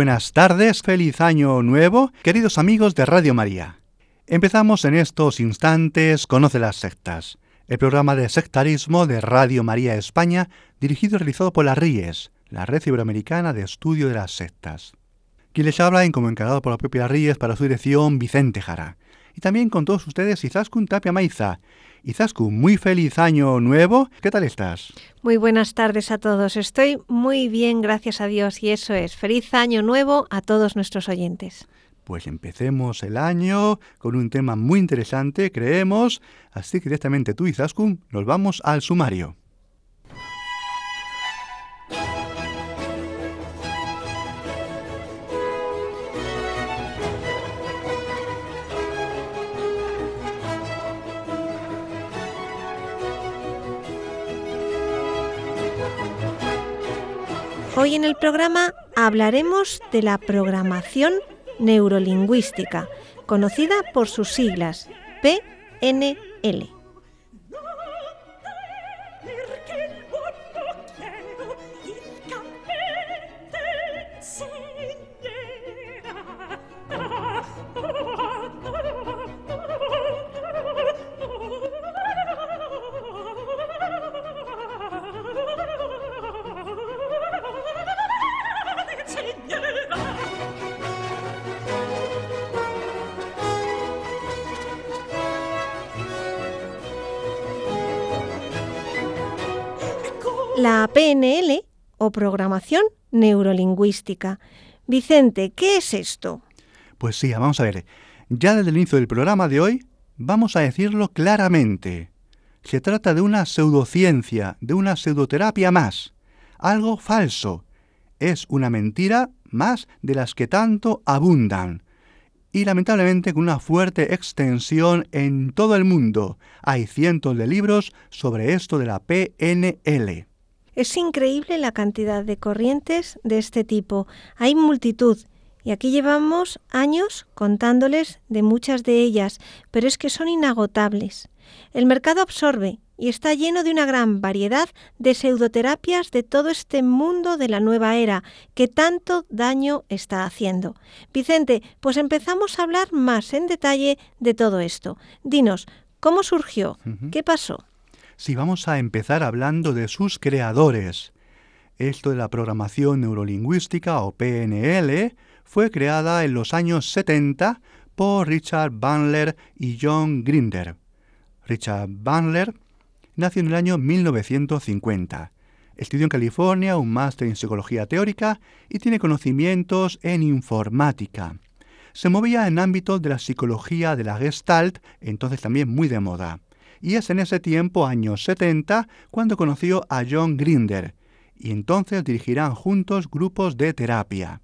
Buenas tardes, feliz año nuevo, queridos amigos de Radio María. Empezamos en estos instantes Conoce las sectas, el programa de sectarismo de Radio María España, dirigido y realizado por la RIES, la Red Iberoamericana de Estudio de las Sectas. Quien les habla, en como encargado por la propia RIES para su dirección, Vicente Jara. Y también con todos ustedes Izaskun Tapia Maiza, Izaskun, muy feliz año nuevo. ¿Qué tal estás? Muy buenas tardes a todos. Estoy muy bien, gracias a Dios. Y eso es, feliz año nuevo a todos nuestros oyentes. Pues empecemos el año con un tema muy interesante, creemos. Así que directamente tú, Izaskun, nos vamos al sumario. Hoy en el programa hablaremos de la programación neurolingüística, conocida por sus siglas PNL. Programación neurolingüística. Vicente, ¿qué es esto? Pues sí, vamos a ver. Ya desde el inicio del programa de hoy vamos a decirlo claramente. Se trata de una pseudociencia, de una pseudoterapia más. Algo falso. Es una mentira más de las que tanto abundan. Y lamentablemente con una fuerte extensión en todo el mundo. Hay cientos de libros sobre esto de la PNL. Es increíble la cantidad de corrientes de este tipo. Hay multitud. Y aquí llevamos años contándoles de muchas de ellas, pero es que son inagotables. El mercado absorbe y está lleno de una gran variedad de pseudoterapias de todo este mundo de la nueva era que tanto daño está haciendo. Vicente, pues empezamos a hablar más en detalle de todo esto. Dinos, ¿cómo surgió? ¿Qué pasó? Si vamos a empezar hablando de sus creadores. Esto de la programación neurolingüística o PNL fue creada en los años 70 por Richard Bandler y John Grinder. Richard Bandler nació en el año 1950. Estudió en California un máster en psicología teórica y tiene conocimientos en informática. Se movía en ámbitos de la psicología de la Gestalt, entonces también muy de moda y es en ese tiempo, años 70, cuando conoció a John Grinder, y entonces dirigirán juntos grupos de terapia.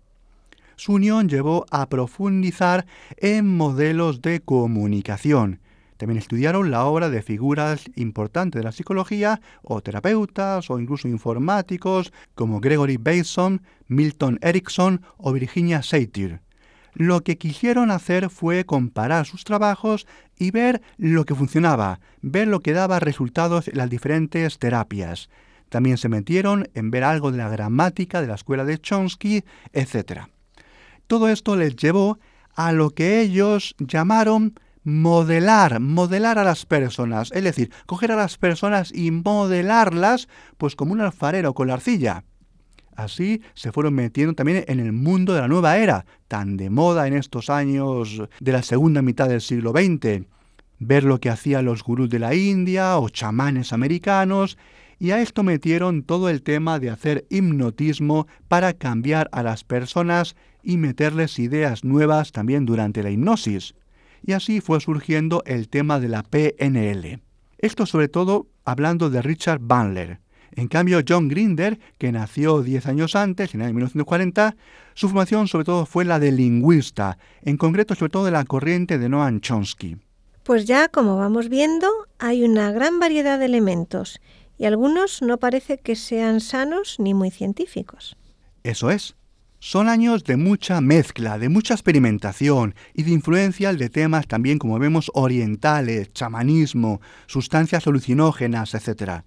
Su unión llevó a profundizar en modelos de comunicación. También estudiaron la obra de figuras importantes de la psicología, o terapeutas, o incluso informáticos, como Gregory Bateson, Milton Erickson o Virginia Satir. Lo que quisieron hacer fue comparar sus trabajos y ver lo que funcionaba, ver lo que daba resultados en las diferentes terapias. También se metieron en ver algo de la gramática de la escuela de Chomsky, etc. Todo esto les llevó a lo que ellos llamaron modelar, modelar a las personas, es decir, coger a las personas y modelarlas pues como un alfarero con la arcilla. Así se fueron metiendo también en el mundo de la nueva era, tan de moda en estos años de la segunda mitad del siglo XX. Ver lo que hacían los gurús de la India o chamanes americanos, y a esto metieron todo el tema de hacer hipnotismo para cambiar a las personas y meterles ideas nuevas también durante la hipnosis. Y así fue surgiendo el tema de la PNL. Esto sobre todo hablando de Richard Bandler, En cambio, John Grinder, que nació 10 años antes, en el año 1940, su formación sobre todo fue la de lingüista, en concreto sobre todo de la corriente de Noam Chomsky. Pues ya, como vamos viendo, hay una gran variedad de elementos y algunos no parece que sean sanos ni muy científicos. Eso es. Son años de mucha mezcla, de mucha experimentación y de influencia de temas también, como vemos, orientales, chamanismo, sustancias alucinógenas, etc.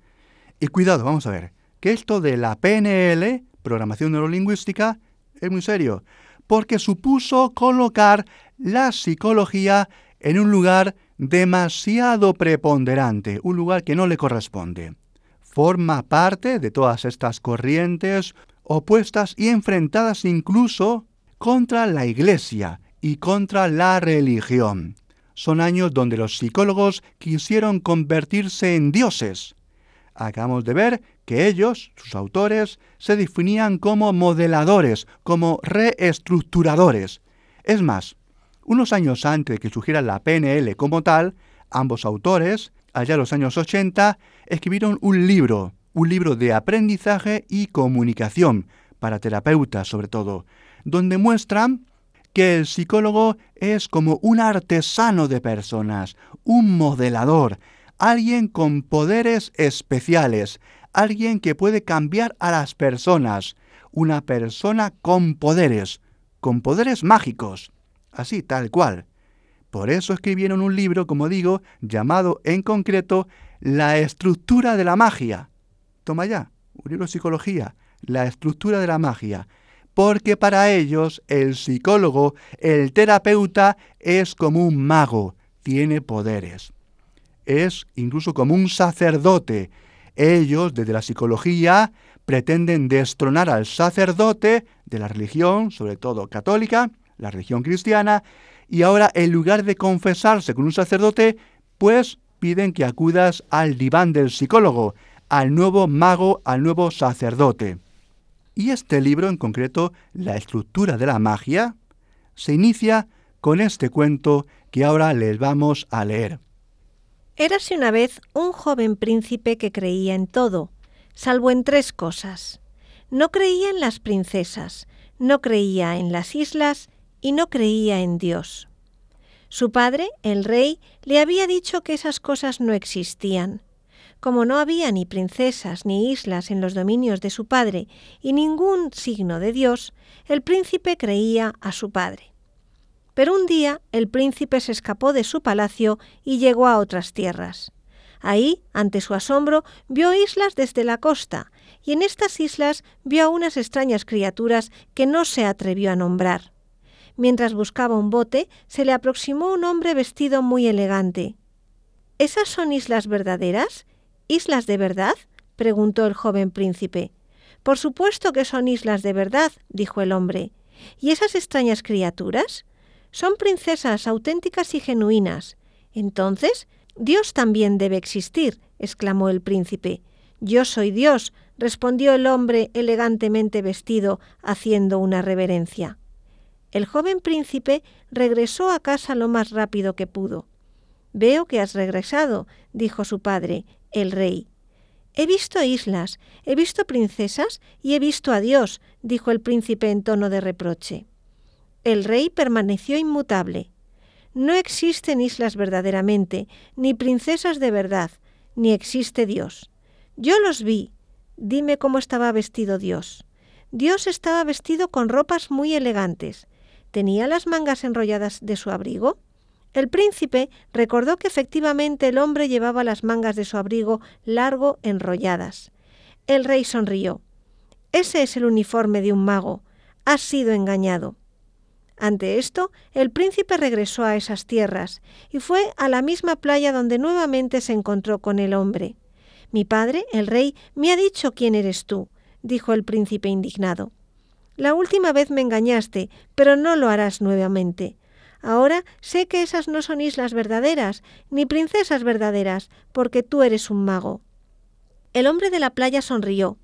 Y cuidado, vamos a ver, que esto de la PNL, programación neurolingüística, es muy serio, porque supuso colocar la psicología en un lugar demasiado preponderante, un lugar que no le corresponde. Forma parte de todas estas corrientes opuestas y enfrentadas incluso contra la Iglesia y contra la religión. Son años donde los psicólogos quisieron convertirse en dioses. Acabamos de ver que ellos, sus autores, se definían como modeladores, como reestructuradores. Es más, unos años antes de que surgiera la PNL como tal, ambos autores, allá en los años 80, escribieron un libro un libro de aprendizaje y comunicación, para terapeutas sobre todo, donde muestran que el psicólogo es como un artesano de personas, un modelador, alguien con poderes especiales, alguien que puede cambiar a las personas, una persona con poderes, con poderes mágicos, así tal cual. Por eso escribieron un libro, como digo, llamado en concreto La estructura de la magia, toma ya, un libro de psicología, la estructura de la magia, porque para ellos el psicólogo, el terapeuta, es como un mago, tiene poderes. Es incluso como un sacerdote. Ellos, desde la psicología, pretenden destronar al sacerdote de la religión, sobre todo católica, la religión cristiana, y ahora en lugar de confesarse con un sacerdote, pues piden que acudas al diván del psicólogo, al nuevo mago, al nuevo sacerdote. Y este libro en concreto, La estructura de la magia, se inicia con este cuento que ahora les vamos a leer. Érase una vez un joven príncipe que creía en todo, salvo en tres cosas. No creía en las princesas, no creía en las islas y no creía en Dios. Su padre, el rey, le había dicho que esas cosas no existían, como no había ni princesas ni islas en los dominios de su padre y ningún signo de Dios, el príncipe creía a su padre. Pero un día el príncipe se escapó de su palacio y llegó a otras tierras. Ahí, ante su asombro, vio islas desde la costa, y en estas islas vio a unas extrañas criaturas que no se atrevió a nombrar. Mientras buscaba un bote, se le aproximó un hombre vestido muy elegante. ¿Esas son islas verdaderas? ¿Islas de verdad? preguntó el joven príncipe. Por supuesto que son islas de verdad, dijo el hombre. ¿Y esas extrañas criaturas? Son princesas auténticas y genuinas. Entonces, Dios también debe existir, exclamó el príncipe. Yo soy Dios, respondió el hombre elegantemente vestido, haciendo una reverencia. El joven príncipe regresó a casa lo más rápido que pudo. Veo que has regresado, dijo su padre, el rey. He visto islas, he visto princesas y he visto a Dios, dijo el príncipe en tono de reproche. El rey permaneció inmutable. No existen islas verdaderamente, ni princesas de verdad, ni existe Dios. Yo los vi. Dime cómo estaba vestido Dios. Dios estaba vestido con ropas muy elegantes. ¿Tenía las mangas enrolladas de su abrigo? El príncipe recordó que efectivamente el hombre llevaba las mangas de su abrigo largo enrolladas. El rey sonrió. Ese es el uniforme de un mago. Has sido engañado. Ante esto, el príncipe regresó a esas tierras y fue a la misma playa donde nuevamente se encontró con el hombre. Mi padre, el rey, me ha dicho quién eres tú, dijo el príncipe indignado. La última vez me engañaste, pero no lo harás nuevamente. Ahora sé que esas no son islas verdaderas, ni princesas verdaderas, porque tú eres un mago. El hombre de la playa sonrió.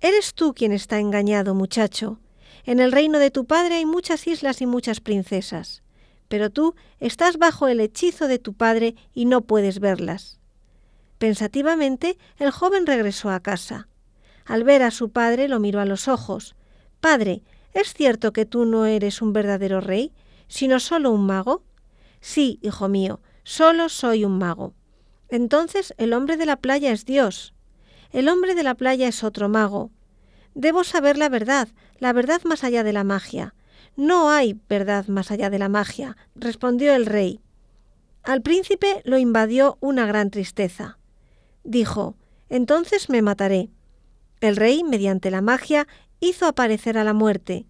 Eres tú quien está engañado, muchacho. En el reino de tu padre hay muchas islas y muchas princesas, pero tú estás bajo el hechizo de tu padre y no puedes verlas. Pensativamente, el joven regresó a casa. Al ver a su padre lo miró a los ojos. Padre, ¿es cierto que tú no eres un verdadero rey, sino solo un mago? Sí, hijo mío, solo soy un mago. Entonces el hombre de la playa es Dios. El hombre de la playa es otro mago. Debo saber la verdad, la verdad más allá de la magia. No hay verdad más allá de la magia, respondió el rey. Al príncipe lo invadió una gran tristeza. Dijo, Entonces me mataré. El rey, mediante la magia, hizo aparecer a la muerte.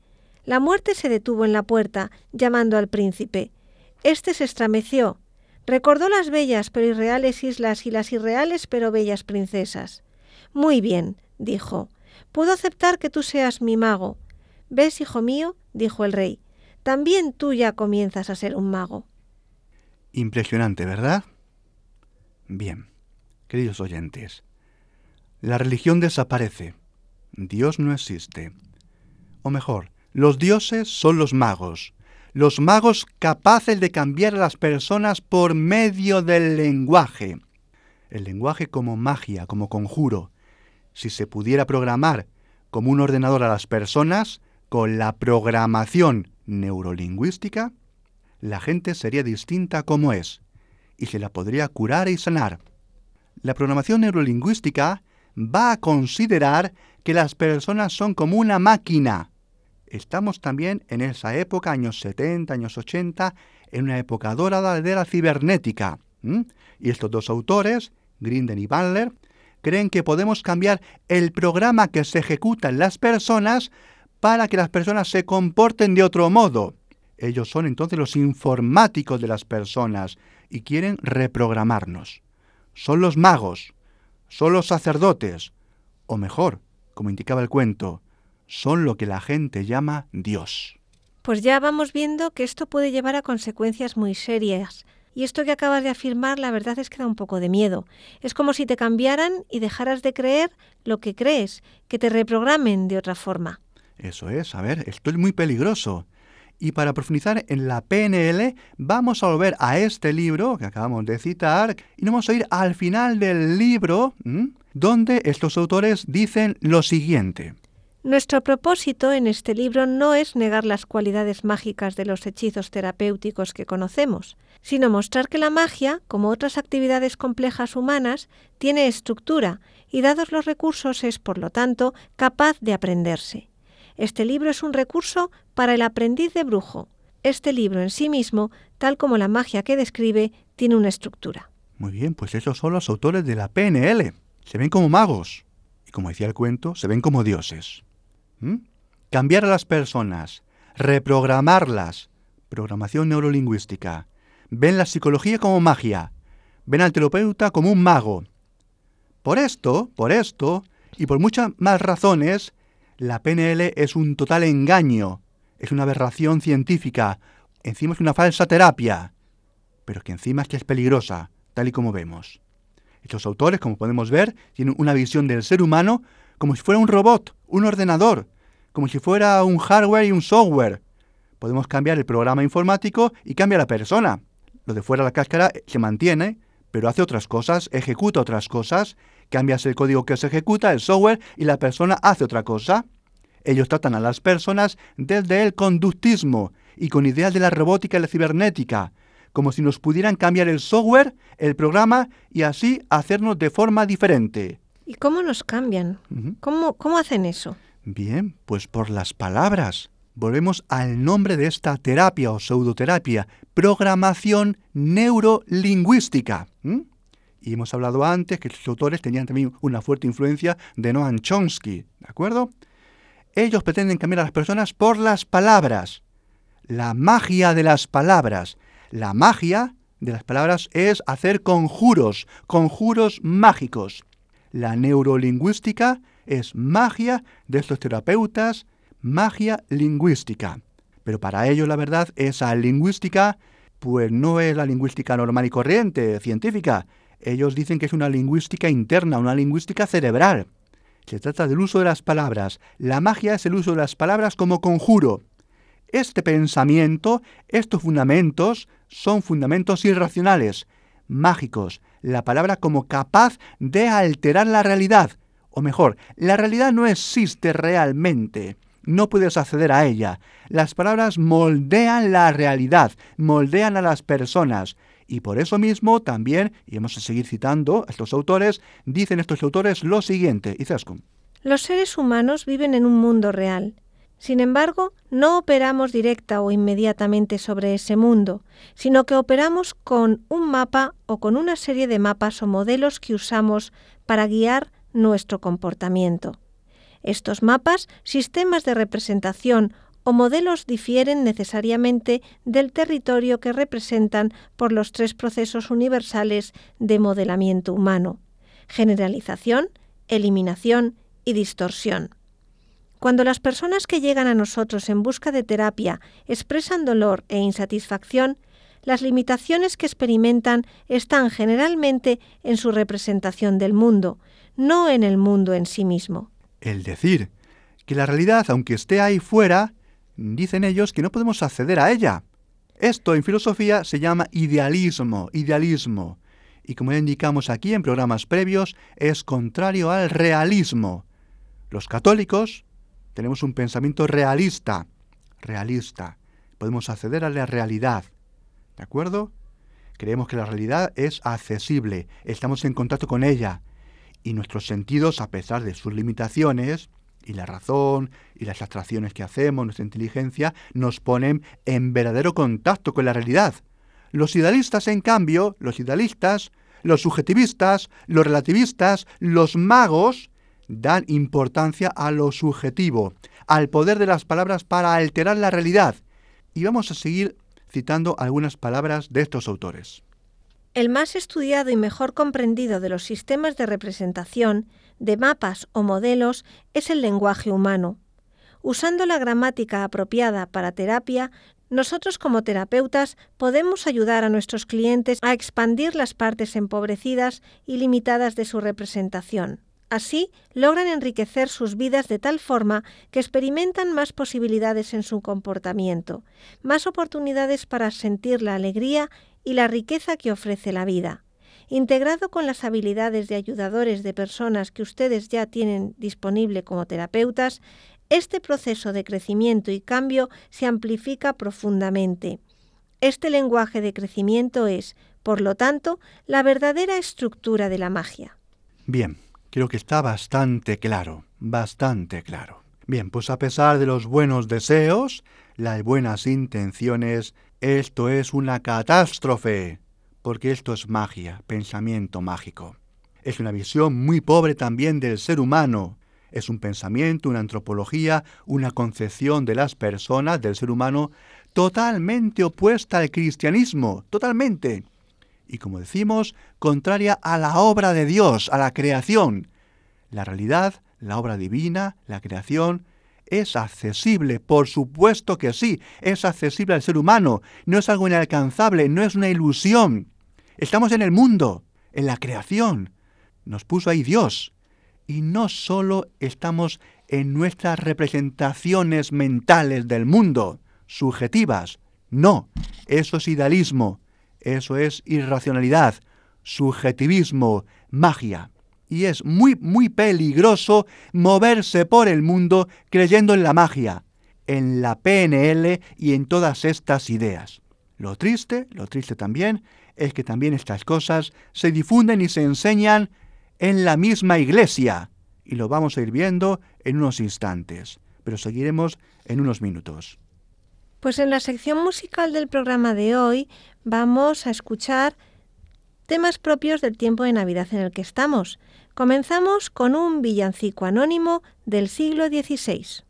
La muerte se detuvo en la puerta, llamando al príncipe. Este se estremeció. Recordó las bellas pero irreales islas y las irreales pero bellas princesas. Muy bien, dijo. Puedo aceptar que tú seas mi mago. ¿Ves, hijo mío? dijo el rey. También tú ya comienzas a ser un mago. Impresionante, ¿verdad? Bien, queridos oyentes, la religión desaparece. Dios no existe. O mejor, los dioses son los magos, los magos capaces de cambiar a las personas por medio del lenguaje. El lenguaje como magia, como conjuro. Si se pudiera programar como un ordenador a las personas, con la programación neurolingüística, la gente sería distinta como es, y se la podría curar y sanar. La programación neurolingüística va a considerar que las personas son como una máquina. Estamos también en esa época, años 70, años 80, en una época dorada de la cibernética. Y estos dos autores, Grinden y Bandler, creen que podemos cambiar el programa que se ejecuta en las personas para que las personas se comporten de otro modo. Ellos son entonces los informáticos de las personas y quieren reprogramarnos. Son los magos, son los sacerdotes, o mejor, como indicaba el cuento, son lo que la gente llama Dios. Pues ya vamos viendo que esto puede llevar a consecuencias muy serias. Y esto que acabas de afirmar, la verdad es que da un poco de miedo. Es como si te cambiaran y dejaras de creer lo que crees, que te reprogramen de otra forma. Eso es, a ver, esto es muy peligroso. Y para profundizar en la PNL, vamos a volver a este libro que acabamos de citar y nos vamos a ir al final del libro, donde estos autores dicen lo siguiente. Nuestro propósito en este libro no es negar las cualidades mágicas de los hechizos terapéuticos que conocemos, sino mostrar que la magia, como otras actividades complejas humanas, tiene estructura y dados los recursos es, por lo tanto, capaz de aprenderse. Este libro es un recurso para el aprendiz de brujo. Este libro en sí mismo, tal como la magia que describe, tiene una estructura. Muy bien, pues esos son los autores de la PNL. Se ven como magos. Y como decía el cuento, se ven como dioses. ¿Mm? Cambiar a las personas, reprogramarlas, programación neurolingüística. Ven la psicología como magia. Ven al terapeuta como un mago. Por esto, por esto, y por muchas más razones, la PNL es un total engaño, es una aberración científica, encima es una falsa terapia, pero que encima es que es peligrosa, tal y como vemos. Estos autores, como podemos ver, tienen una visión del ser humano como si fuera un robot, un ordenador, como si fuera un hardware y un software. Podemos cambiar el programa informático y cambia la persona. Lo de fuera de la cáscara se mantiene, pero hace otras cosas, ejecuta otras cosas, cambias el código que se ejecuta, el software, y la persona hace otra cosa. Ellos tratan a las personas desde el conductismo y con ideas de la robótica y la cibernética, como si nos pudieran cambiar el software, el programa y así hacernos de forma diferente. ¿Y cómo nos cambian? ¿Cómo, ¿Cómo hacen eso? Bien, pues por las palabras. Volvemos al nombre de esta terapia o pseudoterapia, programación neurolingüística. Y hemos hablado antes que los autores tenían también una fuerte influencia de Noam Chomsky, ¿de acuerdo? Ellos pretenden cambiar a las personas por las palabras. La magia de las palabras. La magia de las palabras es hacer conjuros, conjuros mágicos. La neurolingüística es magia de estos terapeutas, magia lingüística. Pero para ellos la verdad, esa lingüística, pues no es la lingüística normal y corriente, científica. Ellos dicen que es una lingüística interna, una lingüística cerebral. Se trata del uso de las palabras. La magia es el uso de las palabras como conjuro. Este pensamiento, estos fundamentos, son fundamentos irracionales, mágicos, la palabra como capaz de alterar la realidad, O mejor, la realidad no existe realmente. No puedes acceder a ella. Las palabras moldean la realidad, moldean a las personas. Y por eso mismo también, y vamos a seguir citando a estos autores, dicen estos autores lo siguiente, Izaskun. Los seres humanos viven en un mundo real. Sin embargo, no operamos directa o inmediatamente sobre ese mundo, sino que operamos con un mapa o con una serie de mapas o modelos que usamos para guiar nuestro comportamiento. Estos mapas, sistemas de representación o modelos difieren necesariamente del territorio que representan por los tres procesos universales de modelamiento humano, generalización, eliminación y distorsión. Cuando las personas que llegan a nosotros en busca de terapia expresan dolor e insatisfacción, las limitaciones que experimentan están generalmente en su representación del mundo, no en el mundo en sí mismo. El decir que la realidad, aunque esté ahí fuera, dicen ellos que no podemos acceder a ella. Esto en filosofía se llama idealismo, idealismo. Y como ya indicamos aquí en programas previos, es contrario al realismo. Los católicos tenemos un pensamiento realista, realista. Podemos acceder a la realidad. ¿De acuerdo? Creemos que la realidad es accesible, estamos en contacto con ella y nuestros sentidos, a pesar de sus limitaciones, y la razón, y las abstracciones que hacemos, nuestra inteligencia, nos ponen en verdadero contacto con la realidad. Los idealistas, en cambio, los idealistas, los subjetivistas, los relativistas, los magos, dan importancia a lo subjetivo, al poder de las palabras para alterar la realidad. Y vamos a seguir citando algunas palabras de estos autores. El más estudiado y mejor comprendido de los sistemas de representación, de mapas o modelos, es el lenguaje humano. Usando la gramática apropiada para terapia, nosotros como terapeutas podemos ayudar a nuestros clientes a expandir las partes empobrecidas y limitadas de su representación. Así, logran enriquecer sus vidas de tal forma que experimentan más posibilidades en su comportamiento, más oportunidades para sentir la alegría y la riqueza que ofrece la vida. Integrado con las habilidades de ayudadores de personas que ustedes ya tienen disponible como terapeutas, este proceso de crecimiento y cambio se amplifica profundamente. Este lenguaje de crecimiento es, por lo tanto, la verdadera estructura de la magia. Bien, creo que está bastante claro, bastante claro. Bien, pues a pesar de los buenos deseos, las buenas intenciones, esto es una catástrofe, porque esto es magia, pensamiento mágico. Es una visión muy pobre también del ser humano. Es un pensamiento, una antropología, una concepción de las personas, del ser humano, totalmente opuesta al cristianismo, totalmente. Y como decimos, contraria a la obra de Dios, a la creación. La realidad, la obra divina, la creación, es accesible, por supuesto que sí, es accesible al ser humano, no es algo inalcanzable, no es una ilusión. Estamos en el mundo, en la creación. Nos puso ahí Dios. Y no solo estamos en nuestras representaciones mentales del mundo, subjetivas. No, eso es idealismo, eso es irracionalidad, subjetivismo, magia y es muy, muy peligroso moverse por el mundo creyendo en la magia, en la PNL y en todas estas ideas. Lo triste, lo triste también, es que también estas cosas se difunden y se enseñan en la misma iglesia, y lo vamos a ir viendo en unos instantes, pero seguiremos en unos minutos. Pues en la sección musical del programa de hoy vamos a escuchar temas propios del tiempo de Navidad en el que estamos. Comenzamos con un villancico anónimo del siglo XVI.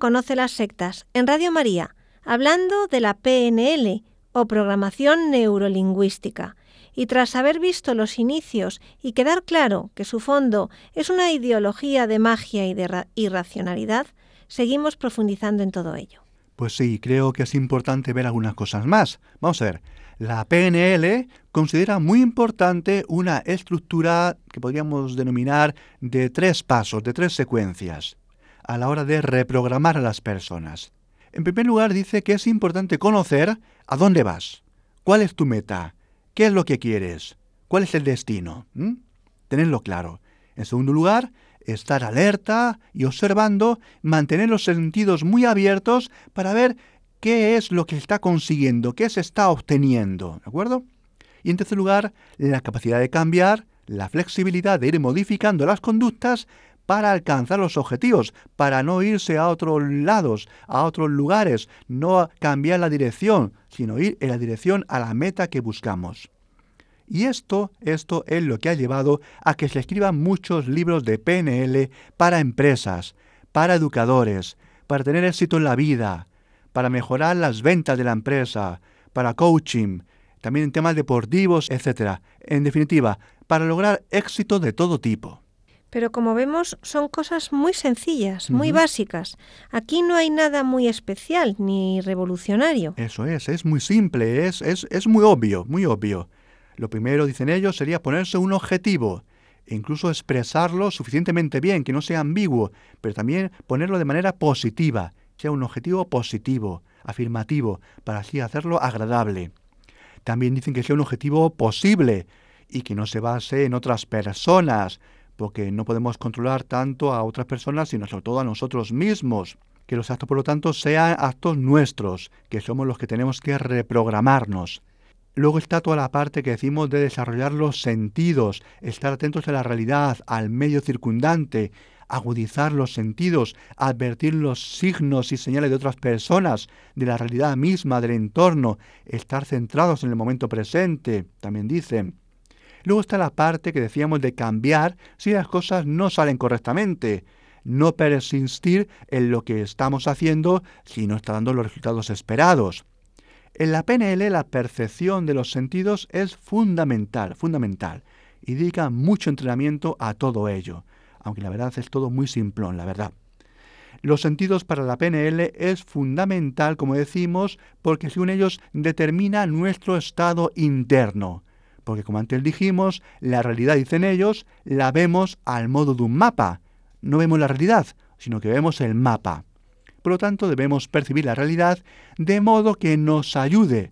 Conoce las Sectas, en Radio María, hablando de la PNL o Programación Neurolingüística. Y tras haber visto los inicios y quedar claro que su fondo es una ideología de magia y de irracionalidad, seguimos profundizando en todo ello. Pues sí, creo que es importante ver algunas cosas más. Vamos a ver, la PNL considera muy importante una estructura que podríamos denominar de tres pasos, de tres secuencias, a la hora de reprogramar a las personas. En primer lugar, dice que es importante conocer a dónde vas, cuál es tu meta, qué es lo que quieres, cuál es el destino. Tenerlo claro. En segundo lugar, estar alerta y observando, mantener los sentidos muy abiertos para ver qué es lo que está consiguiendo, qué se está obteniendo, ¿de acuerdo? Y en tercer lugar, la capacidad de cambiar, la flexibilidad de ir modificando las conductas para alcanzar los objetivos, para no irse a otros lados, a otros lugares, no cambiar la dirección, sino ir en la dirección a la meta que buscamos. Y esto, esto es lo que ha llevado a que se escriban muchos libros de PNL para empresas, para educadores, para tener éxito en la vida, para mejorar las ventas de la empresa, para coaching, también en temas deportivos, etc. En definitiva, para lograr éxito de todo tipo. Pero como vemos, son cosas muy sencillas, muy básicas. Aquí no hay nada muy especial ni revolucionario. Eso es, es muy simple, es, es, es muy obvio, muy obvio. Lo primero, dicen ellos, sería ponerse un objetivo e incluso expresarlo suficientemente bien, que no sea ambiguo, pero también ponerlo de manera positiva, sea un objetivo positivo, afirmativo, para así hacerlo agradable. También dicen que sea un objetivo posible y que no se base en otras personas, porque no podemos controlar tanto a otras personas, sino sobre todo a nosotros mismos. Que los actos, por lo tanto, sean actos nuestros, que somos los que tenemos que reprogramarnos. Luego está toda la parte que decimos de desarrollar los sentidos, estar atentos a la realidad, al medio circundante, agudizar los sentidos, advertir los signos y señales de otras personas, de la realidad misma, del entorno, estar centrados en el momento presente, también dicen. Luego está la parte que decíamos de cambiar si las cosas no salen correctamente, no persistir en lo que estamos haciendo si no está dando los resultados esperados. En la PNL la percepción de los sentidos es fundamental, fundamental, y dedica mucho entrenamiento a todo ello aunque la verdad es todo muy simplón, la verdad. Los sentidos para la PNL es fundamental, como decimos, porque según ellos determina nuestro estado interno. Porque como antes dijimos, la realidad, dicen ellos, la vemos al modo de un mapa. No vemos la realidad, sino que vemos el mapa. Por lo tanto, debemos percibir la realidad de modo que nos ayude,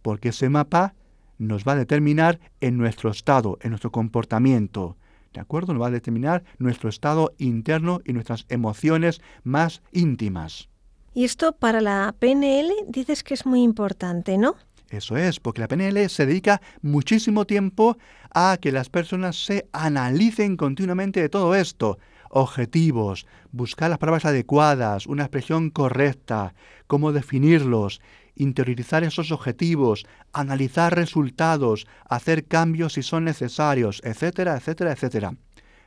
porque ese mapa nos va a determinar en nuestro estado, en nuestro comportamiento. ¿De acuerdo? Nos va a determinar nuestro estado interno y nuestras emociones más íntimas. Y esto para la PNL dices que es muy importante, ¿no? Eso es, porque la PNL se dedica muchísimo tiempo a que las personas se analicen continuamente de todo esto. Objetivos, buscar las palabras adecuadas, una expresión correcta, cómo definirlos, interiorizar esos objetivos, analizar resultados, hacer cambios si son necesarios, etcétera, etcétera, etcétera.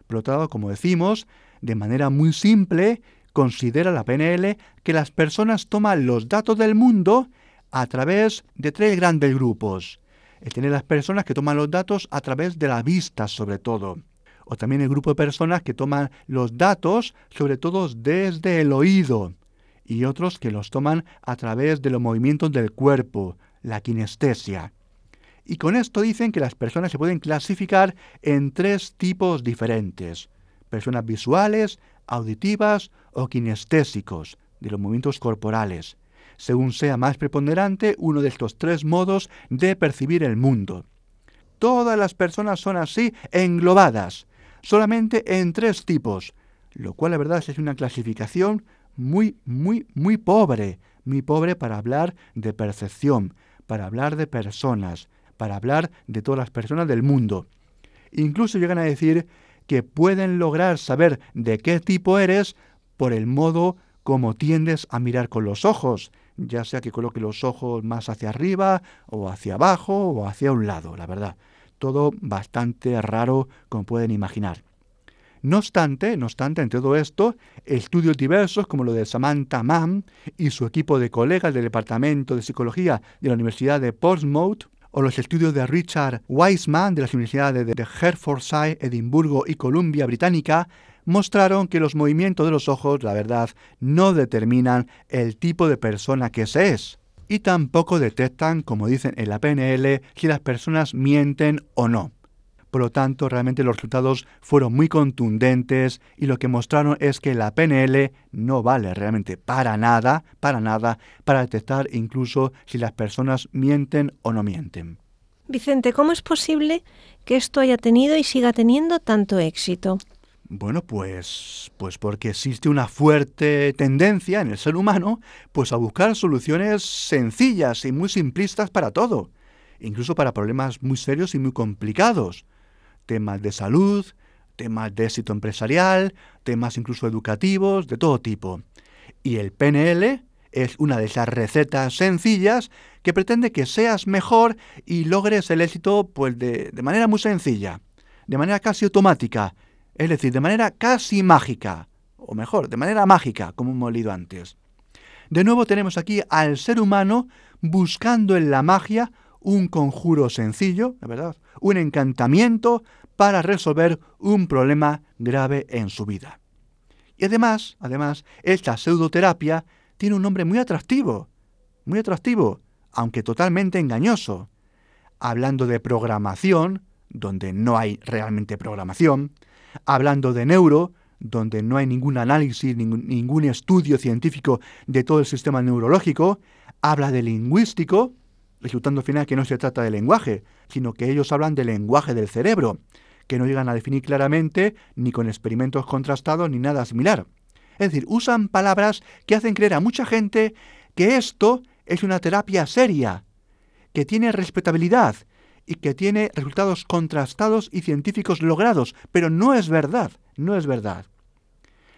Por otro lado, como decimos, de manera muy simple, considera la PNL que las personas toman los datos del mundo a través de tres grandes grupos. El tener las personas que toman los datos a través de la vista, sobre todo. O también el grupo de personas que toman los datos, sobre todo desde el oído y otros que los toman a través de los movimientos del cuerpo, la kinestesia. Y con esto dicen que las personas se pueden clasificar en tres tipos diferentes. Personas visuales, auditivas o kinestésicos, de los movimientos corporales, según sea más preponderante uno de estos tres modos de percibir el mundo. Todas las personas son así englobadas, solamente en tres tipos, lo cual la verdad es una clasificación muy, muy, muy pobre, muy pobre para hablar de percepción, para hablar de personas, para hablar de todas las personas del mundo. Incluso llegan a decir que pueden lograr saber de qué tipo eres por el modo como tiendes a mirar con los ojos, ya sea que coloque los ojos más hacia arriba o hacia abajo o hacia un lado, la verdad. Todo bastante raro como pueden imaginar. No obstante, no obstante, en todo esto, estudios diversos como lo de Samantha Mann y su equipo de colegas del Departamento de Psicología de la Universidad de Portsmouth, o los estudios de Richard Wiseman de las universidades de Hertfordshire, Edimburgo y Columbia Británica, mostraron que los movimientos de los ojos, la verdad, no determinan el tipo de persona que se es. Y tampoco detectan, como dicen en la PNL, si las personas mienten o no. Por lo tanto, realmente los resultados fueron muy contundentes y lo que mostraron es que la PNL no vale realmente para nada, para nada, para detectar incluso si las personas mienten o no mienten. Vicente, ¿cómo es posible que esto haya tenido y siga teniendo tanto éxito? Bueno, pues, pues porque existe una fuerte tendencia en el ser humano pues a buscar soluciones sencillas y muy simplistas para todo, incluso para problemas muy serios y muy complicados temas de salud, temas de éxito empresarial, temas incluso educativos, de todo tipo. Y el PNL es una de esas recetas sencillas que pretende que seas mejor y logres el éxito pues de, de manera muy sencilla, de manera casi automática, es decir, de manera casi mágica, o mejor, de manera mágica, como hemos leído antes. De nuevo tenemos aquí al ser humano buscando en la magia un conjuro sencillo, la verdad, un encantamiento para resolver un problema grave en su vida. Y además, además, esta pseudoterapia tiene un nombre muy atractivo, muy atractivo, aunque totalmente engañoso. Hablando de programación, donde no hay realmente programación, hablando de neuro, donde no hay ningún análisis, ningún, ningún, estudio científico de todo el sistema neurológico, habla de lingüístico, resultando al final que no se trata de lenguaje, sino que ellos hablan del lenguaje del cerebro, que no llegan a definir claramente ni con experimentos contrastados ni nada similar. Es decir, usan palabras que hacen creer a mucha gente que esto es una terapia seria, que tiene respetabilidad y que tiene resultados contrastados y científicos logrados, pero no es verdad, no es verdad.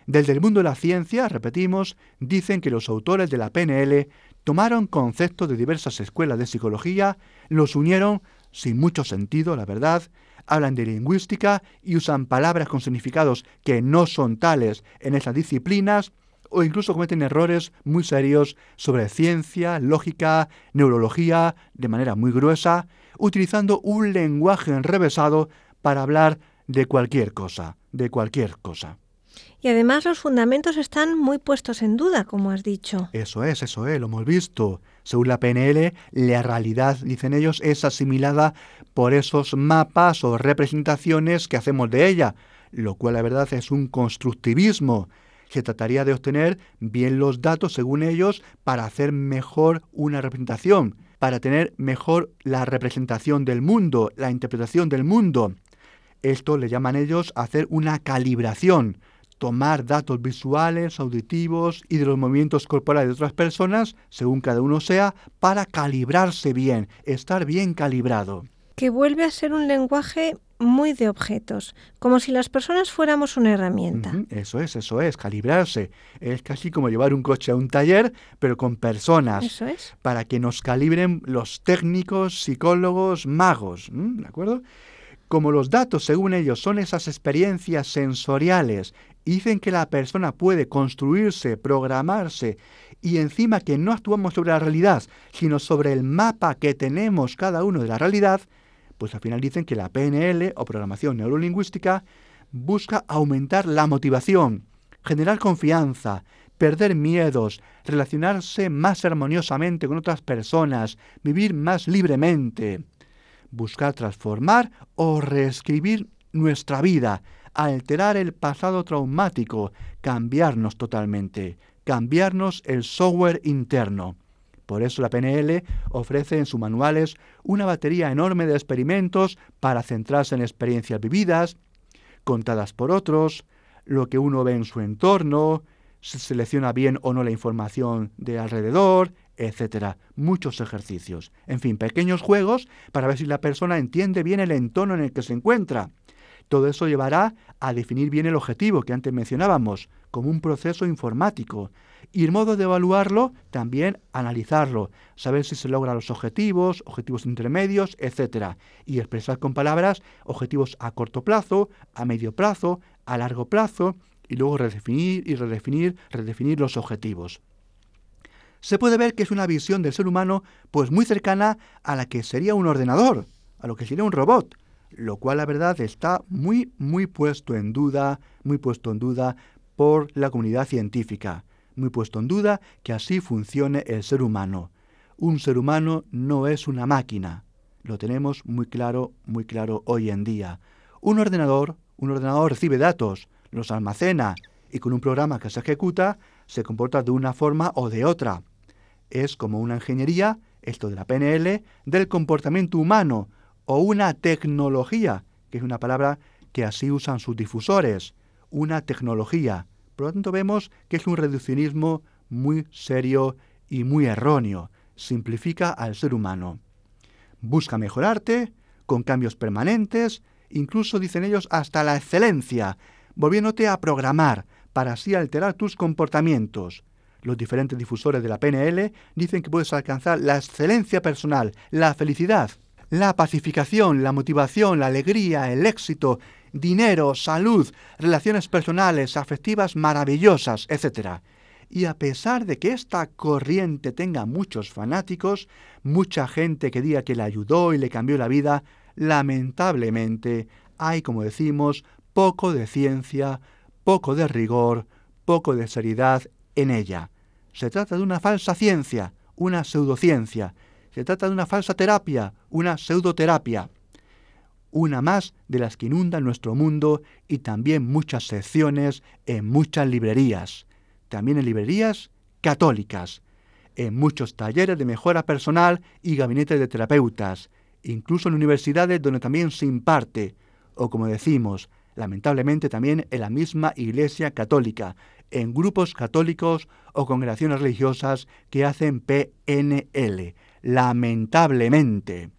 Desde el mundo de la ciencia, repetimos, dicen que los autores de la PNL tomaron conceptos de diversas escuelas de psicología, los unieron, sin mucho sentido, la verdad, hablan de lingüística y usan palabras con significados que no son tales en esas disciplinas, o incluso cometen errores muy serios sobre ciencia, lógica, neurología, de manera muy gruesa, utilizando un lenguaje enrevesado para hablar de cualquier cosa, de cualquier cosa. Y además los fundamentos están muy puestos en duda, como has dicho. Eso es, eso es, lo hemos visto. Según la PNL, la realidad, dicen ellos, es asimilada por esos mapas o representaciones que hacemos de ella, lo cual la verdad es un constructivismo. Se trataría de obtener bien los datos, según ellos, para hacer mejor una representación, para tener mejor la representación del mundo, la interpretación del mundo. Esto le llaman ellos hacer una calibración tomar datos visuales, auditivos y de los movimientos corporales de otras personas, según cada uno sea, para calibrarse bien, estar bien calibrado. Que vuelve a ser un lenguaje muy de objetos, como si las personas fuéramos una herramienta. Eso es, eso es, calibrarse. Es casi como llevar un coche a un taller, pero con personas. Eso es. Para que nos calibren los técnicos, psicólogos, magos. ¿De acuerdo? Como los datos, según ellos, son esas experiencias sensoriales dicen que la persona puede construirse, programarse y encima que no actuamos sobre la realidad, sino sobre el mapa que tenemos cada uno de la realidad, pues al final dicen que la PNL o programación neurolingüística busca aumentar la motivación, generar confianza, perder miedos, relacionarse más armoniosamente con otras personas, vivir más libremente, buscar transformar o reescribir nuestra vida, alterar el pasado traumático, cambiarnos totalmente, cambiarnos el software interno. Por eso la PNL ofrece en sus manuales una batería enorme de experimentos para centrarse en experiencias vividas, contadas por otros, lo que uno ve en su entorno, se selecciona bien o no la información de alrededor, etc. Muchos ejercicios. En fin, pequeños juegos para ver si la persona entiende bien el entorno en el que se encuentra todo eso llevará a definir bien el objetivo que antes mencionábamos, como un proceso informático. Y el modo de evaluarlo, también analizarlo, saber si se logran los objetivos, objetivos intermedios, etc. Y expresar con palabras objetivos a corto plazo, a medio plazo, a largo plazo y luego redefinir y redefinir, redefinir los objetivos. Se puede ver que es una visión del ser humano pues muy cercana a la que sería un ordenador, a lo que sería un robot, lo cual la verdad está muy muy puesto en duda, muy puesto en duda por la comunidad científica, muy puesto en duda que así funcione el ser humano. Un ser humano no es una máquina. Lo tenemos muy claro, muy claro hoy en día. Un ordenador, un ordenador recibe datos, los almacena y con un programa que se ejecuta se comporta de una forma o de otra. Es como una ingeniería, esto de la PNL, del comportamiento humano o una tecnología, que es una palabra que así usan sus difusores, una tecnología. Por lo tanto vemos que es un reduccionismo muy serio y muy erróneo. Simplifica al ser humano. Busca mejorarte con cambios permanentes, incluso dicen ellos hasta la excelencia, volviéndote a programar para así alterar tus comportamientos. Los diferentes difusores de la PNL dicen que puedes alcanzar la excelencia personal, la felicidad, la pacificación, la motivación, la alegría, el éxito, dinero, salud, relaciones personales, afectivas maravillosas, etc. Y a pesar de que esta corriente tenga muchos fanáticos, mucha gente que diga que le ayudó y le cambió la vida, lamentablemente hay, como decimos, poco de ciencia, poco de rigor, poco de seriedad en ella. Se trata de una falsa ciencia, una pseudociencia. Se trata de una falsa terapia, una pseudoterapia. Una más de las que inundan nuestro mundo y también muchas secciones en muchas librerías. También en librerías católicas, en muchos talleres de mejora personal y gabinetes de terapeutas, incluso en universidades donde también se imparte, o como decimos, lamentablemente también en la misma Iglesia Católica, en grupos católicos o congregaciones religiosas que hacen PNL. Lamentablemente.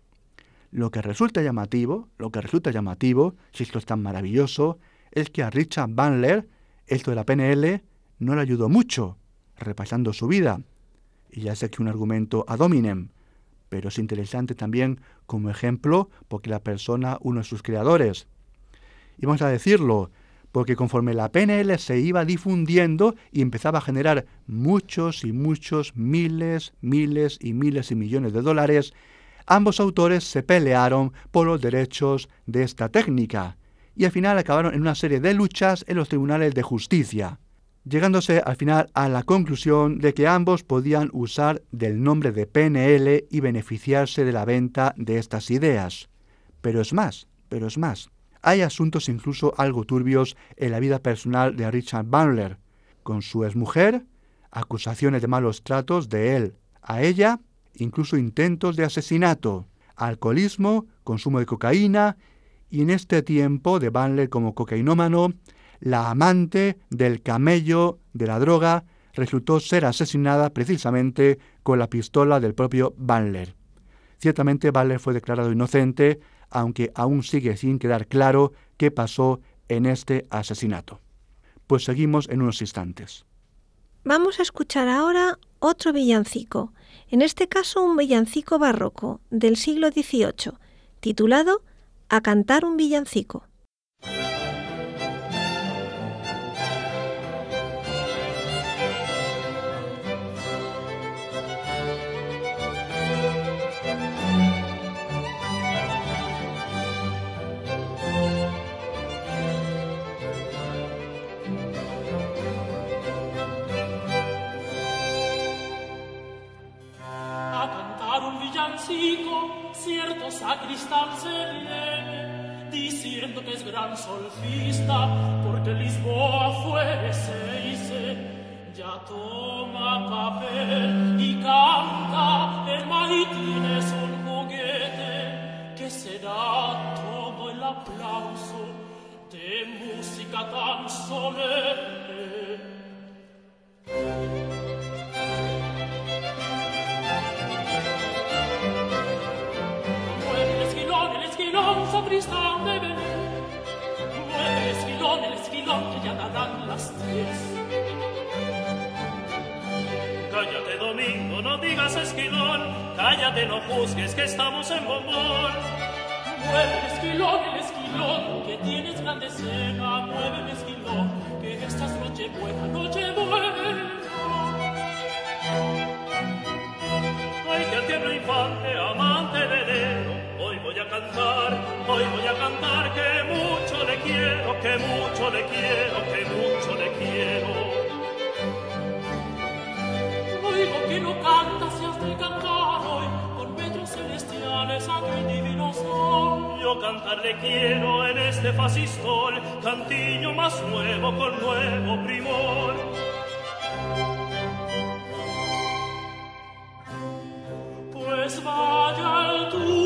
Lo que resulta llamativo, lo que resulta llamativo, si esto es tan maravilloso, es que a Richard Bandler esto de la PNL no le ayudó mucho, repasando su vida. Y ya sé que un argumento ad hominem, pero es interesante también como ejemplo porque la persona, uno de sus creadores, y vamos a decirlo, porque conforme la PNL se iba difundiendo y empezaba a generar muchos y muchos miles, miles y miles y millones de dólares, ambos autores se pelearon por los derechos de esta técnica y al final acabaron en una serie de luchas en los tribunales de justicia, llegándose al final a la conclusión de que ambos podían usar del nombre de PNL y beneficiarse de la venta de estas ideas. Pero es más, pero es más. Hay asuntos incluso algo turbios en la vida personal de Richard Bandler, con su exmujer, acusaciones de malos tratos de él a ella, incluso intentos de asesinato, alcoholismo, consumo de cocaína y en este tiempo de Bandler como cocainómano, la amante del camello de la droga resultó ser asesinada precisamente con la pistola del propio Bandler. Ciertamente Bandler fue declarado inocente aunque aún sigue sin quedar claro qué pasó en este asesinato. Pues seguimos en unos instantes. Vamos a escuchar ahora otro villancico, en este caso un villancico barroco del siglo XVIII, titulado A cantar un villancico. Cierto sacristán se viene, diciendo que es gran solfista, porque Lisboa fue se ya toma papel y canta, el es un juguete, que será todo el aplauso de música tan solemne. Mueve el esquilón, el esquilón, que ya darán las tres. Cállate, Domingo, no digas esquilón. Cállate, no juzgues que estamos en bombón. Mueve el esquilón, el esquilón que tienes grande cena, muéveme esquilón, que esta es noche buena, noche buena. Ay, que tierno infante, amante de enero, hoy voy a cantar, hoy voy a cantar, que mucho le quiero, que mucho le quiero, que mucho le quiero. Oigo que no canta, si has de cantar hoy, con metros celestiales a tu divino sol. Yo cantarle quiero en este fasistol, cantillo más nuevo con nuevo primor. Pues vaya el tunillo,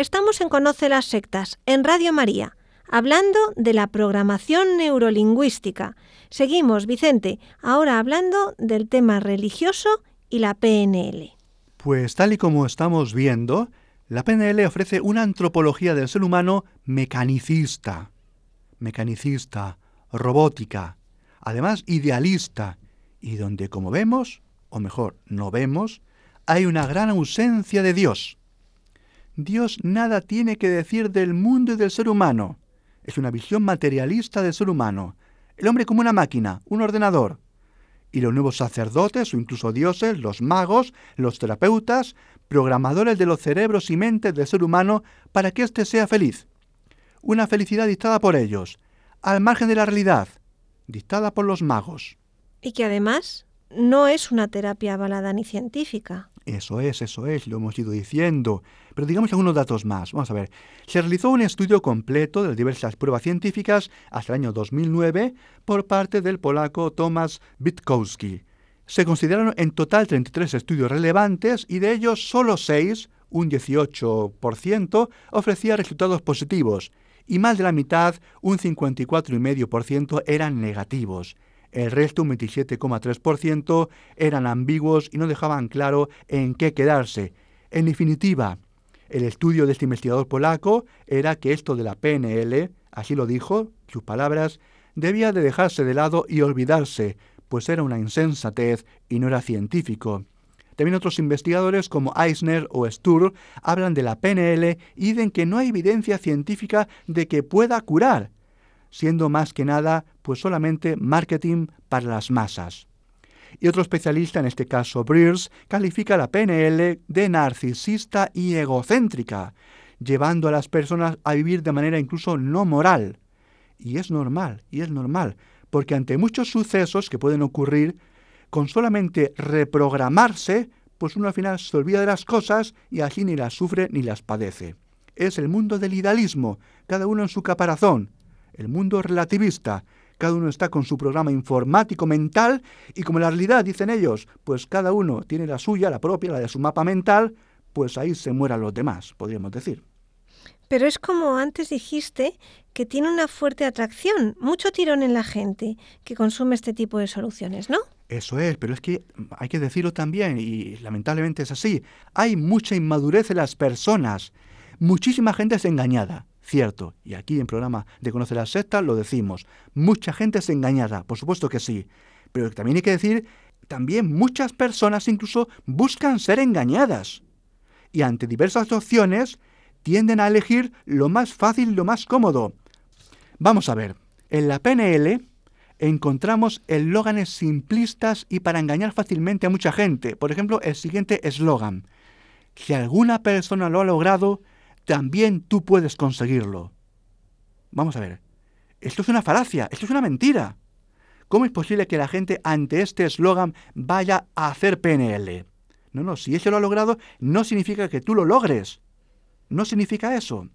Estamos en Conoce las Sectas, en Radio María, hablando de la programación neurolingüística. Seguimos, Vicente, ahora hablando del tema religioso y la PNL. Pues tal y como estamos viendo, la PNL ofrece una antropología del ser humano mecanicista, mecanicista, robótica, además idealista, y donde, como vemos, o mejor, no vemos, hay una gran ausencia de Dios. Dios nada tiene que decir del mundo y del ser humano. Es una visión materialista del ser humano. El hombre como una máquina, un ordenador. Y los nuevos sacerdotes o incluso dioses, los magos, los terapeutas, programadores de los cerebros y mentes del ser humano para que éste sea feliz. Una felicidad dictada por ellos, al margen de la realidad, dictada por los magos. Y que además no es una terapia avalada ni científica. Eso es, eso es, lo hemos ido diciendo. Pero digamos algunos datos más. Vamos a ver. Se realizó un estudio completo de diversas pruebas científicas hasta el año 2009 por parte del polaco Tomasz Witkowski. Se consideraron en total 33 estudios relevantes y de ellos solo 6, un 18%, ofrecía resultados positivos y más de la mitad, un 54,5%, eran negativos. El resto, un 27,3%, eran ambiguos y no dejaban claro en qué quedarse. En definitiva, el estudio de este investigador polaco era que esto de la PNL, así lo dijo, sus palabras, debía de dejarse de lado y olvidarse, pues era una insensatez y no era científico. También otros investigadores como Eisner o Sturr hablan de la PNL y dicen que no hay evidencia científica de que pueda curar, siendo más que nada pues solamente marketing para las masas. Y otro especialista, en este caso Breers, califica la PNL de narcisista y egocéntrica, llevando a las personas a vivir de manera incluso no moral. Y es normal, y es normal, porque ante muchos sucesos que pueden ocurrir, con solamente reprogramarse, pues uno al final se olvida de las cosas y así ni las sufre ni las padece. Es el mundo del idealismo, cada uno en su caparazón. El mundo relativista, cada uno está con su programa informático mental y como la realidad, dicen ellos, pues cada uno tiene la suya, la propia, la de su mapa mental, pues ahí se mueran los demás, podríamos decir. Pero es como antes dijiste, que tiene una fuerte atracción, mucho tirón en la gente que consume este tipo de soluciones, ¿no? Eso es, pero es que hay que decirlo también, y lamentablemente es así, hay mucha inmadurez en las personas, muchísima gente es engañada, cierto, y aquí en programa de Conocer la Secta lo decimos, mucha gente es engañada, por supuesto que sí, pero también hay que decir, también muchas personas incluso buscan ser engañadas, y ante diversas opciones tienden a elegir lo más fácil lo más cómodo. Vamos a ver, en la PNL encontramos eslóganes simplistas y para engañar fácilmente a mucha gente. Por ejemplo, el siguiente eslogan. Si alguna persona lo ha logrado, también tú puedes conseguirlo. Vamos a ver. Esto es una falacia, esto es una mentira. ¿Cómo es posible que la gente ante este eslogan vaya a hacer PNL? No, no, si eso lo ha logrado, no significa que tú lo logres. No significa eso.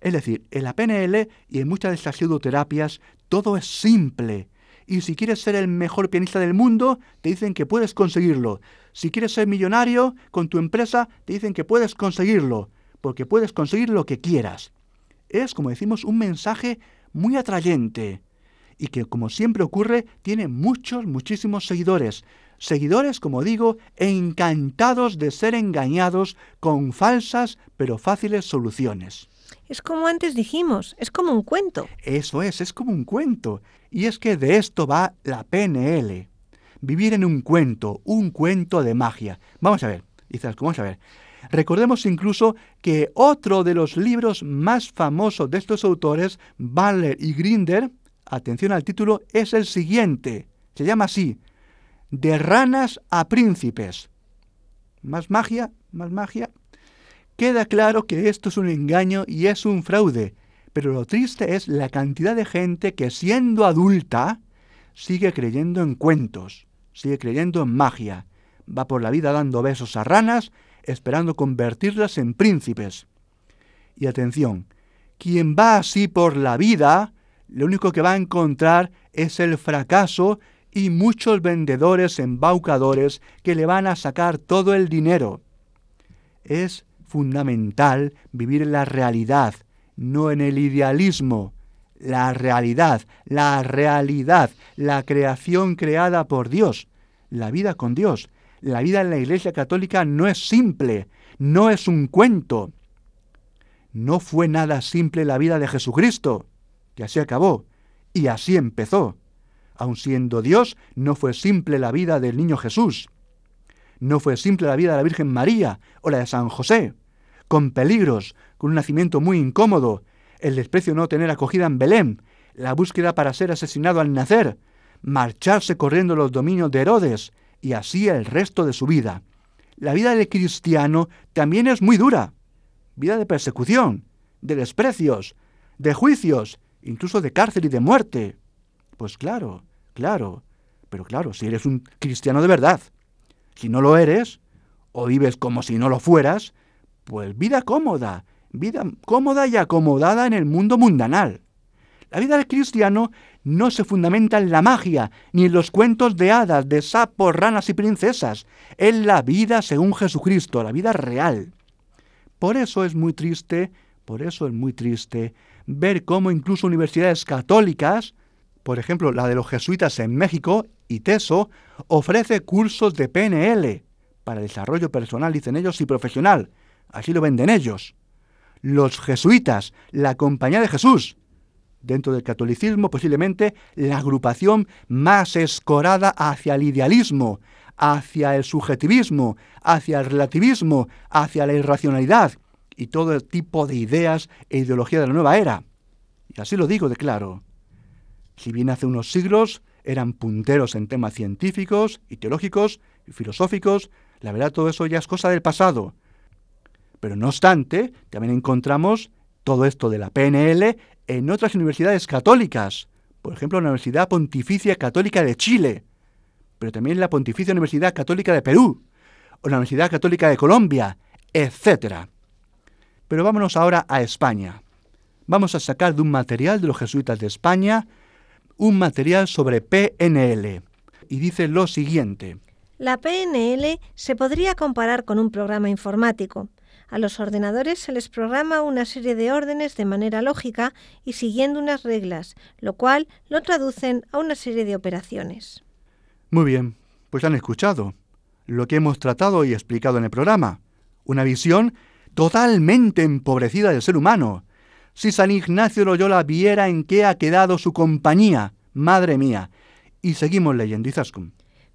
Es decir, en la PNL y en muchas de estas pseudoterapias todo es simple. Y si quieres ser el mejor pianista del mundo, te dicen que puedes conseguirlo. Si quieres ser millonario con tu empresa, te dicen que puedes conseguirlo, porque puedes conseguir lo que quieras. Es, como decimos, un mensaje muy atrayente y que, como siempre ocurre, tiene muchos, muchísimos seguidores. Seguidores, como digo, encantados de ser engañados con falsas pero fáciles soluciones. Es como antes dijimos, es como un cuento. Eso es, es como un cuento. Y es que de esto va la PNL. Vivir en un cuento, un cuento de magia. Vamos a ver, Isaac, vamos a ver. Recordemos incluso que otro de los libros más famosos de estos autores, Baller y Grinder, atención al título, es el siguiente. Se llama así, De ranas a príncipes. Más magia, más magia, Queda claro que esto es un engaño y es un fraude, pero lo triste es la cantidad de gente que siendo adulta sigue creyendo en cuentos, sigue creyendo en magia, va por la vida dando besos a ranas, esperando convertirlas en príncipes. Y atención, quien va así por la vida, lo único que va a encontrar es el fracaso y muchos vendedores embaucadores que le van a sacar todo el dinero. Es fundamental vivir en la realidad, no en el idealismo. La realidad, la realidad, la creación creada por Dios, la vida con Dios. La vida en la Iglesia Católica no es simple, no es un cuento. No fue nada simple la vida de Jesucristo, que así acabó, y así empezó. Aun siendo Dios, no fue simple la vida del niño Jesús. No fue simple la vida de la Virgen María o la de San José con peligros, con un nacimiento muy incómodo, el desprecio de no tener acogida en Belén, la búsqueda para ser asesinado al nacer, marcharse corriendo los dominios de Herodes, y así el resto de su vida. La vida del cristiano también es muy dura, vida de persecución, de desprecios, de juicios, incluso de cárcel y de muerte. Pues claro, claro, pero claro, si eres un cristiano de verdad, si no lo eres, o vives como si no lo fueras, pues vida cómoda, vida cómoda y acomodada en el mundo mundanal. La vida del cristiano no se fundamenta en la magia, ni en los cuentos de hadas, de sapos, ranas y princesas. Es la vida según Jesucristo, la vida real. Por eso es muy triste, por eso es muy triste ver cómo incluso universidades católicas, por ejemplo la de los jesuitas en México, y TESO, ofrece cursos de PNL para desarrollo personal, dicen ellos, y profesional, Así lo venden ellos. Los jesuitas, la Compañía de Jesús. Dentro del catolicismo, posiblemente la agrupación más escorada hacia el idealismo, hacia el subjetivismo, hacia el relativismo, hacia la irracionalidad y todo el tipo de ideas e ideología de la nueva era. Y así lo digo de claro. Si bien hace unos siglos eran punteros en temas científicos y teológicos y filosóficos, la verdad todo eso ya es cosa del pasado. Pero no obstante, también encontramos todo esto de la PNL en otras universidades católicas, por ejemplo la Universidad Pontificia Católica de Chile. pero también la Pontificia Universidad Católica de Perú, o la Universidad Católica de Colombia, etc. Pero vámonos ahora a España. Vamos a sacar de un material de los jesuitas de España un material sobre PNL. Y dice lo siguiente. La PNL se podría comparar con un programa informático. A los ordenadores se les programa una serie de órdenes de manera lógica y siguiendo unas reglas, lo cual lo traducen a una serie de operaciones. Muy bien, pues han escuchado lo que hemos tratado y explicado en el programa. Una visión totalmente empobrecida del ser humano. Si San Ignacio Loyola viera en qué ha quedado su compañía, madre mía. Y seguimos leyendo, Izaskun.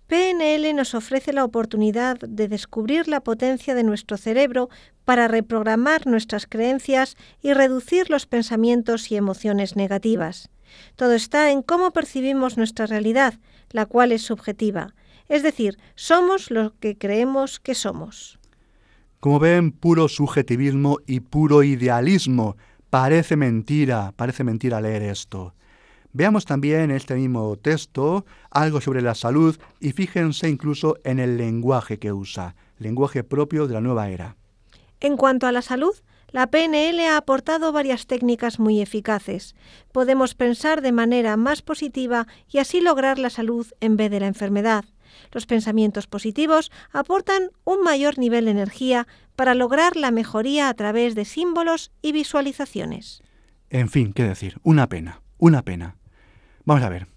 PNL nos ofrece la oportunidad de descubrir la potencia de nuestro cerebro para reprogramar nuestras creencias y reducir los pensamientos y emociones negativas. Todo está en cómo percibimos nuestra realidad, la cual es subjetiva. Es decir, somos lo que creemos que somos. Como ven, puro subjetivismo y puro idealismo. Parece mentira, parece mentira leer esto. Veamos también en este mismo texto algo sobre la salud y fíjense incluso en el lenguaje que usa, lenguaje propio de la nueva era. En cuanto a la salud, la PNL ha aportado varias técnicas muy eficaces. Podemos pensar de manera más positiva y así lograr la salud en vez de la enfermedad. Los pensamientos positivos aportan un mayor nivel de energía para lograr la mejoría a través de símbolos y visualizaciones. En fin, qué decir, una pena, una pena. Vamos a ver,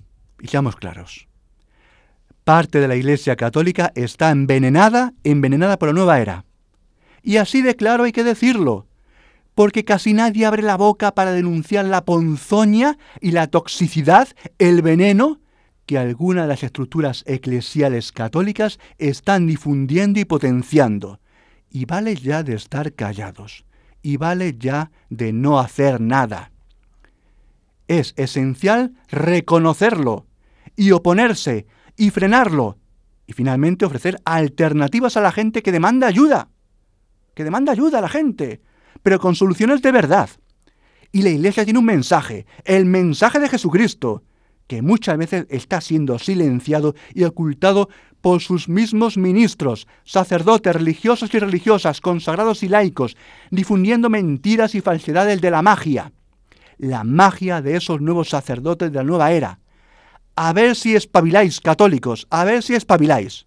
y seamos claros. Parte de la Iglesia Católica está envenenada, envenenada por la nueva era. Y así de claro hay que decirlo, porque casi nadie abre la boca para denunciar la ponzoña y la toxicidad, el veneno que algunas de las estructuras eclesiales católicas están difundiendo y potenciando. Y vale ya de estar callados, y vale ya de no hacer nada. Es esencial reconocerlo y oponerse y frenarlo y finalmente ofrecer alternativas a la gente que demanda ayuda, que demanda ayuda a la gente, pero con soluciones de verdad. Y la Iglesia tiene un mensaje, el mensaje de Jesucristo, que muchas veces está siendo silenciado y ocultado por sus mismos ministros, sacerdotes religiosos y religiosas, consagrados y laicos, difundiendo mentiras y falsedades de la magia. La magia de esos nuevos sacerdotes de la nueva era. A ver si espabiláis, católicos, a ver si espabiláis.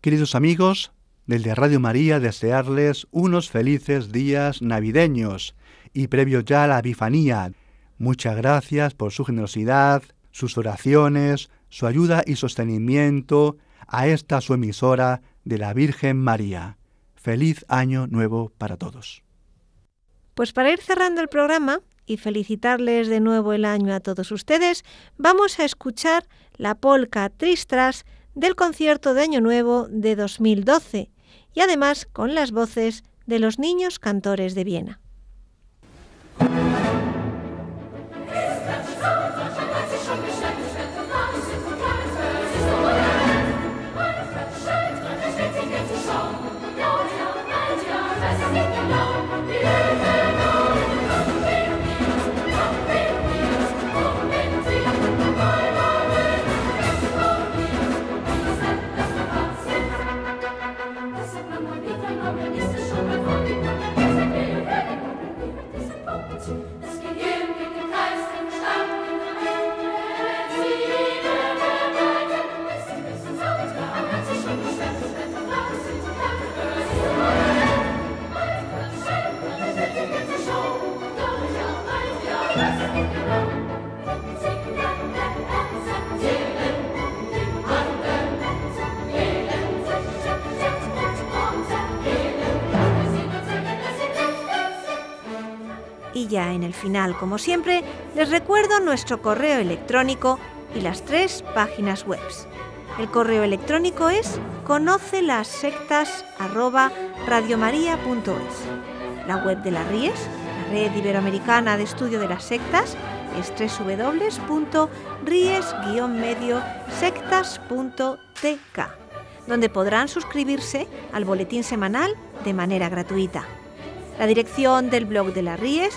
Queridos amigos, desde Radio María desearles unos felices días navideños y previo ya a la Epifanía. Muchas gracias por su generosidad, sus oraciones, su ayuda y sostenimiento a esta su emisora de la Virgen María. Feliz año nuevo para todos. Pues para ir cerrando el programa y felicitarles de nuevo el año a todos ustedes, vamos a escuchar la polca Tristras del concierto de Año Nuevo de 2012 y además con las voces de los niños cantores de Viena. En el final, como siempre, les recuerdo nuestro correo electrónico y las tres páginas web. El correo electrónico es conoce las sectas La web de la RIES, la Red Iberoamericana de Estudio de las Sectas, es www.ries-mediosectas.tk, donde podrán suscribirse al boletín semanal de manera gratuita. La dirección del blog de la Ries